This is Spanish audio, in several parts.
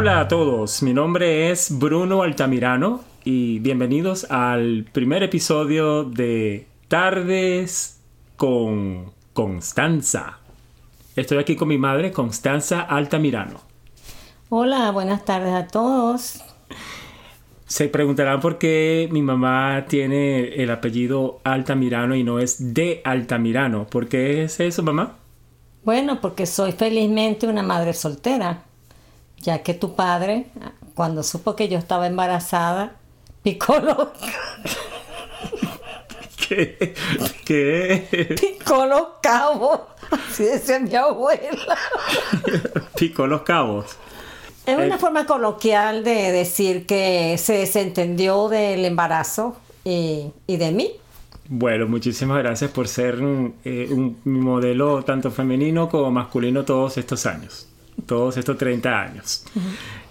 Hola a todos, mi nombre es Bruno Altamirano y bienvenidos al primer episodio de Tardes con Constanza. Estoy aquí con mi madre, Constanza Altamirano. Hola, buenas tardes a todos. Se preguntarán por qué mi mamá tiene el apellido Altamirano y no es de Altamirano. ¿Por qué es eso, mamá? Bueno, porque soy felizmente una madre soltera, ya que tu padre, cuando supo que yo estaba embarazada, picó los, ¿Qué? ¿Qué? picó los cabos, así decía mi abuela. Picó los cabos. Es una Eh. forma coloquial de decir que se desentendió del embarazo y, y de mí. Bueno, muchísimas gracias por ser eh, un modelo tanto femenino como masculino todos estos años, todos estos 30 años.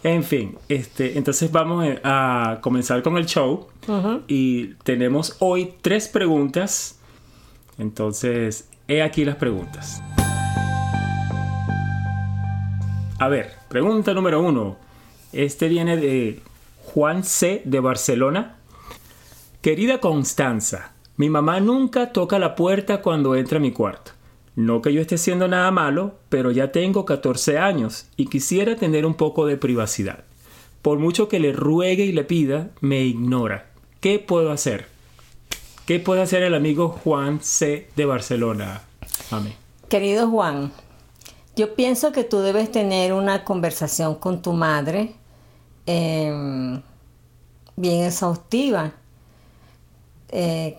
En fin, este, entonces vamos eh, a comenzar con el show y tenemos hoy tres preguntas. Entonces, he aquí las preguntas. A ver, pregunta número uno. Este viene de Juan C. de Barcelona. Querida Constanza, mi mamá nunca toca la puerta cuando entra a mi cuarto. No que yo esté haciendo nada malo, pero ya tengo 14 años y quisiera tener un poco de privacidad. Por mucho que le ruegue y le pida, me ignora. ¿Qué puedo hacer? ¿Qué puede hacer el amigo Juan C. de Barcelona? Mami. Querido Juan, yo pienso que tú debes tener una conversación con tu madre eh, bien exhaustiva. Eh,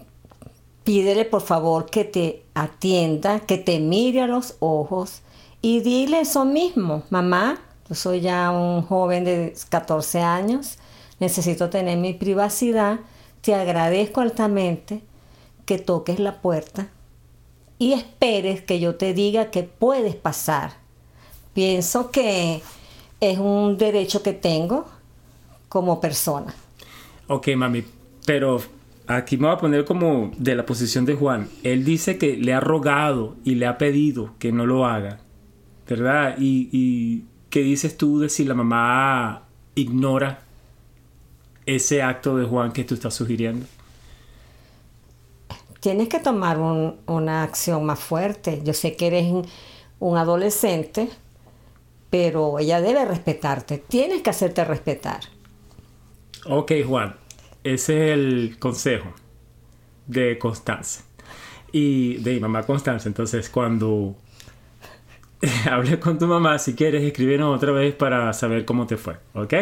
pídele por favor que te atienda, que te mire a los ojos y dile eso mismo, mamá, yo soy ya un joven de 14 años, necesito tener mi privacidad, te agradezco altamente que toques la puerta y esperes que yo te diga que puedes pasar. Pienso que es un derecho que tengo como persona. Ok, mami, pero aquí me voy a poner como de la posición de Juan. Él dice que le ha rogado y le ha pedido que no lo haga, ¿verdad? Y, y ¿qué dices tú de si la mamá ignora ese acto de Juan que tú estás sugiriendo? Tienes que tomar un- una acción más fuerte. Yo sé que eres un- un adolescente, pero ella debe respetarte. Tienes que hacerte respetar. Ok, Juan, ese es el consejo de Constanza y de mi mamá Constanza. Entonces, cuando hables con tu mamá, si quieres, escríbenos otra vez para saber cómo te fue, ¿ok?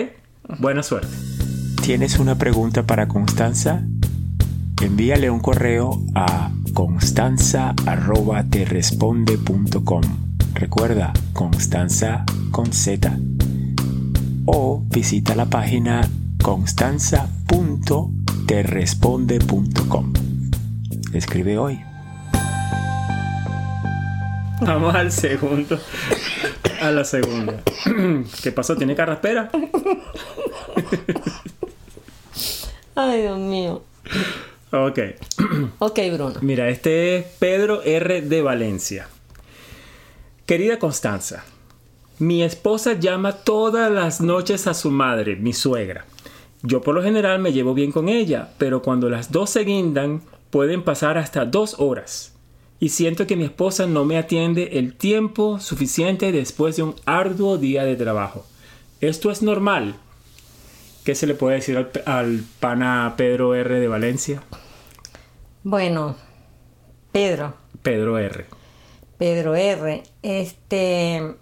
Buena suerte. ¿Tienes una pregunta para Constanza? Envíale un correo a constanza.terresponde.com. Recuerda, Constanza con Z o visita la página constanza.terresponde.com. Escribe hoy. Vamos al segundo. A la segunda. ¿Qué pasó? ¿Tiene carraspera? Ay, Dios mío. Ok. Ok, Bruno. Mira, este es Pedro R. de Valencia. Querida Constanza, mi esposa llama todas las noches a su madre, mi suegra. Yo por lo general me llevo bien con ella, pero cuando las dos se guindan pueden pasar hasta dos horas. Y siento que mi esposa no me atiende el tiempo suficiente después de un arduo día de trabajo. ¿Esto es normal? ¿Qué se le puede decir al, al pana Pedro R. de Valencia? Bueno, Pedro, Pedro R. Pedro R. Este.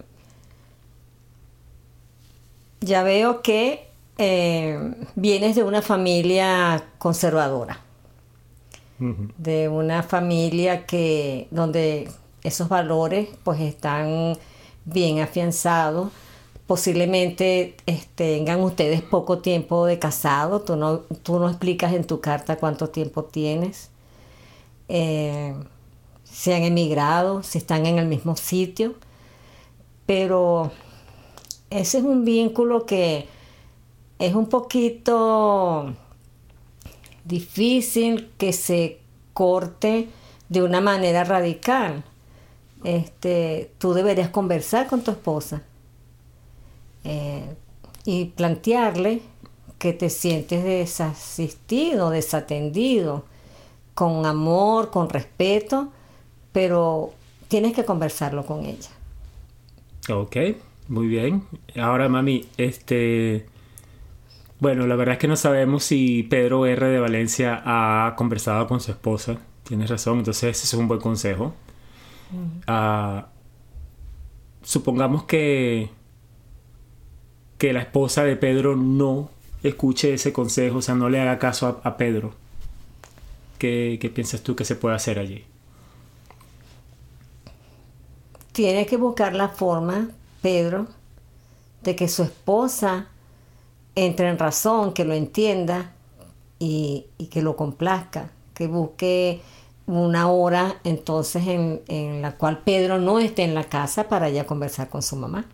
Ya veo que eh, vienes de una familia conservadora. De una familia que. donde esos valores pues están bien afianzados. Posiblemente este, tengan ustedes poco tiempo de casado. Tú no, tú no explicas en tu carta cuánto tiempo tienes. Eh, si han emigrado, si están en el mismo sitio, pero ese es un vínculo que es un poquito difícil que se corte de una manera radical. Este, tú deberías conversar con tu esposa. Eh, y plantearle que te sientes desasistido, desatendido, con amor, con respeto, pero tienes que conversarlo con ella. Ok, muy bien. Ahora, mami, este... Bueno, la verdad es que no sabemos si Pedro R. de Valencia ha conversado con su esposa. Tienes razón, entonces ese es un buen consejo. Ah, supongamos que que la esposa de Pedro no escuche ese consejo, o sea, no le haga caso a, a Pedro. ¿Qué, ¿Qué piensas tú que se puede hacer allí? Tiene que buscar la forma, Pedro, de que su esposa entre en razón, que lo entienda y, y que lo complazca, que busque una hora entonces en, en, la cual Pedro no esté en la casa para ya conversar con su mamá.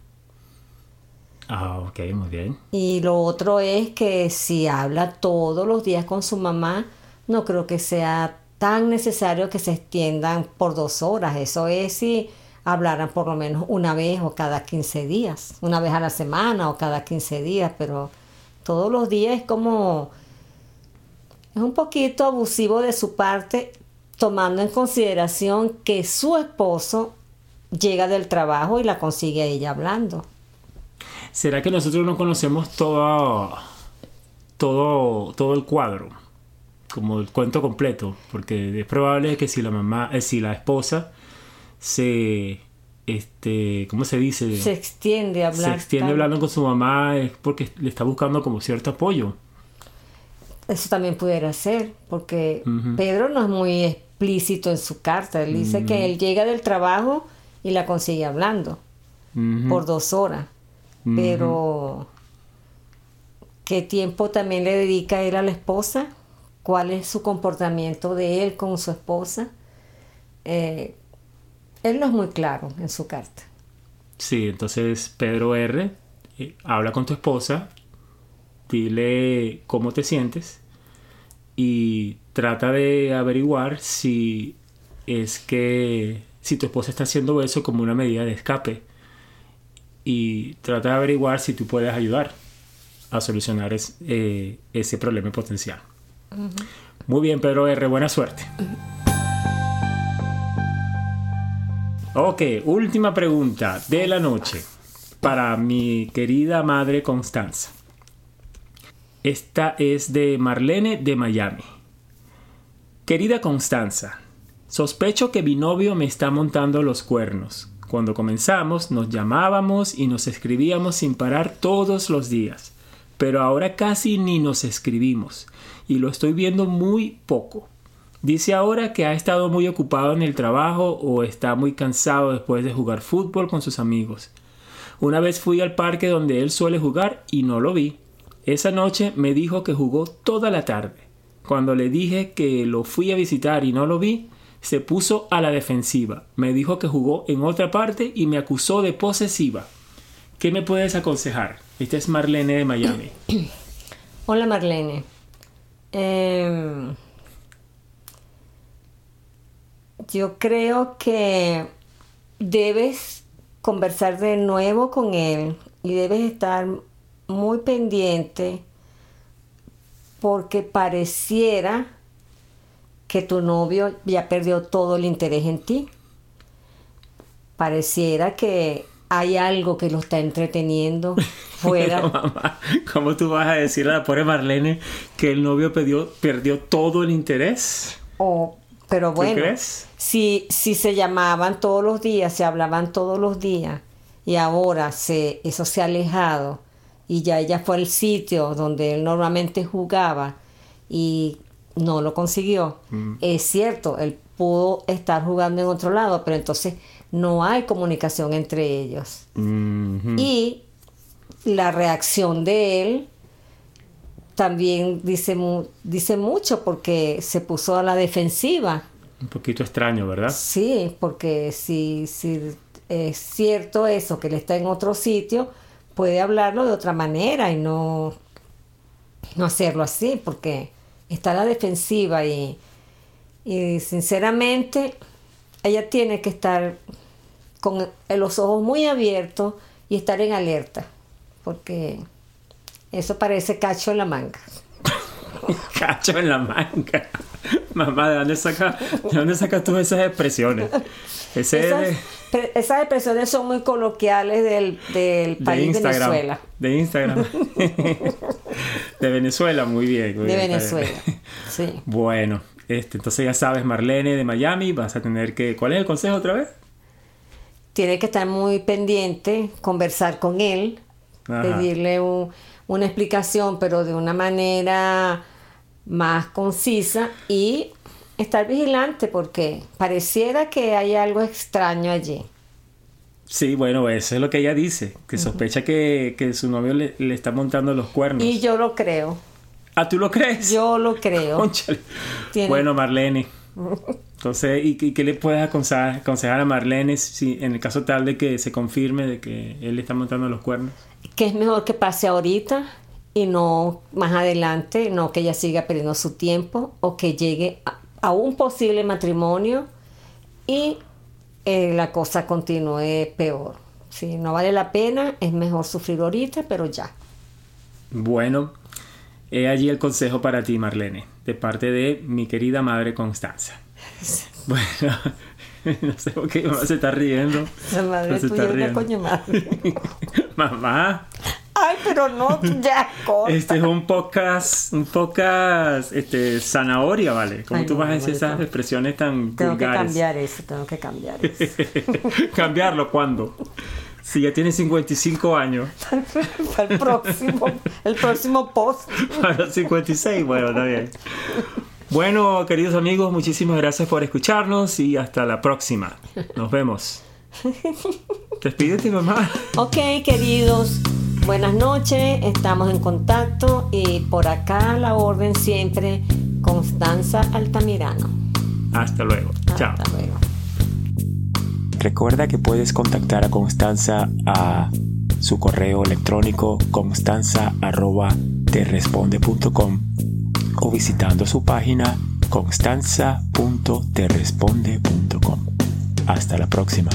Ah, ok, muy bien. Y lo otro es que si habla todos los días con su mamá, no creo que sea tan necesario que se extiendan por dos horas. Eso es si hablaran por lo menos una vez o cada 15 días, una vez a la semana o cada 15 días, pero todos los días es como... Es un poquito abusivo de su parte tomando en consideración que su esposo llega del trabajo y la consigue a ella hablando. ¿Será que nosotros no conocemos todo, todo, todo el cuadro? Como el cuento completo. Porque es probable que si la mamá, eh, si la esposa se este, ¿cómo se dice? Se extiende a hablar. Se extiende hablando con su mamá es porque le está buscando como cierto apoyo. Eso también pudiera ser, porque. Pedro no es muy explícito en su carta. Él dice que él llega del trabajo y la consigue hablando por dos horas. Pero, ¿qué tiempo también le dedica él a la esposa? ¿Cuál es su comportamiento de él con su esposa? Eh, él no es muy claro en su carta. Sí, entonces Pedro R. eh, habla con tu esposa, dile cómo te sientes y trata de averiguar si es que si tu esposa está haciendo eso como una medida de escape y trata de averiguar si tú puedes ayudar a solucionar es- eh, ese problema potencial. Muy bien, Pedro R. Buena suerte. Ok, última pregunta de la noche para mi querida madre Constanza. Esta es de Marlene de Miami. Querida Constanza, sospecho que mi novio me está montando los cuernos. Cuando comenzamos nos llamábamos y nos escribíamos sin parar todos los días, pero ahora casi ni nos escribimos y lo estoy viendo muy poco. Dice ahora que ha estado muy ocupado en el trabajo o está muy cansado después de jugar fútbol con sus amigos. Una vez fui al parque donde él suele jugar y no lo vi. Esa noche me dijo que jugó toda la tarde. Cuando le dije que lo fui a visitar y no lo vi, se puso a la defensiva. Me dijo que jugó en otra parte y me acusó de posesiva. ¿Qué me puedes aconsejar? Esta es Marlene de Miami. Hola Marlene. Em, yo creo que debes conversar de nuevo con él y debes estar muy pendiente porque pareciera que tu novio ya perdió todo el interés en ti. Pareciera que hay algo que lo está entreteniendo fuera. Pero, mamá, ¿cómo tú vas a decir a la pobre Marlene que el novio perdió, perdió todo el interés? O, pero bueno, crees? Si, si se llamaban todos los días, se hablaban todos los días, y ahora se, eso se ha alejado, y ya ella fue al sitio donde él normalmente jugaba y no lo consiguió. Es cierto, él pudo estar jugando en otro lado, pero entonces no hay comunicación entre ellos. Mhm. Y la reacción de él también dice, mu- dice mucho porque se puso a la defensiva. Un poquito extraño, ¿verdad? Sí, porque si, si es cierto eso, que él está en otro sitio, puede hablarlo de otra manera y no, no hacerlo así, porque está a la defensiva y, y sinceramente ella tiene que estar con los ojos muy abiertos y estar en alerta, porque Eso parece cacho en la manga. cacho en la manga. Mamá, ¿de dónde sacas de dónde sacas tú esas expresiones? Ese Esas, de, esas expresiones son muy coloquiales del, del de país Instagram. Venezuela. De Instagram. de Venezuela, muy bien. muy De bien, Venezuela. Sí. Bueno, este, entonces ya sabes, Marlene de Miami, vas a tener que. ¿Cuál es el consejo otra vez? Tiene que estar muy pendiente, conversar con él, Ajá. pedirle un- una explicación, pero de una manera más concisa y estar vigilante porque pareciera que hay algo extraño allí. Sí, bueno, eso es lo que ella dice, que sospecha que, que su novio le, le está montando los cuernos. Y yo lo creo, ¿Ah, tú lo crees? yo lo creo. Bueno, Marlene. Entonces, ¿y, qué- qué le puedes aconsejar, aconsejar a Marlene si en el caso tal de que se confirme de que él le está montando los cuernos? Que es mejor que pase ahorita y no más adelante, no que ella siga perdiendo su tiempo o que llegue a, a un posible matrimonio y eh, la cosa continúe peor. Si no vale la pena, es mejor sufrir ahorita, pero ya. Bueno, he allí el consejo para ti, Marlene, de parte de mi querida madre Constanza. Bueno, no sé por qué mamá se está riendo. La madre se tuya está es una riendo. coño madre. Mamá, Ay, pero no, ya, corta. este es un podcast, un podcast, este, zanahoria, ¿vale? ¿Cómo Ay, tú no, vas a decir esas expresiones tan Tengo que vulgares? cambiar eso, tengo que cambiar eso. ¿Cambiarlo cuándo? Si ya tienes 55 años. Para el próximo, el próximo post. A los 56, bueno, está bien. Bueno, queridos amigos, muchísimas gracias por escucharnos y hasta la próxima. Nos vemos. Despídete, mamá. Ok, queridos, buenas noches, estamos en contacto y por acá la orden siempre, Constanza Altamirano. Hasta luego. Chao. Hasta luego. Recuerda que puedes contactar a Constanza a su correo electrónico constanza@terresponde.com o visitando su página constanza.terresponde.com. Hasta la próxima.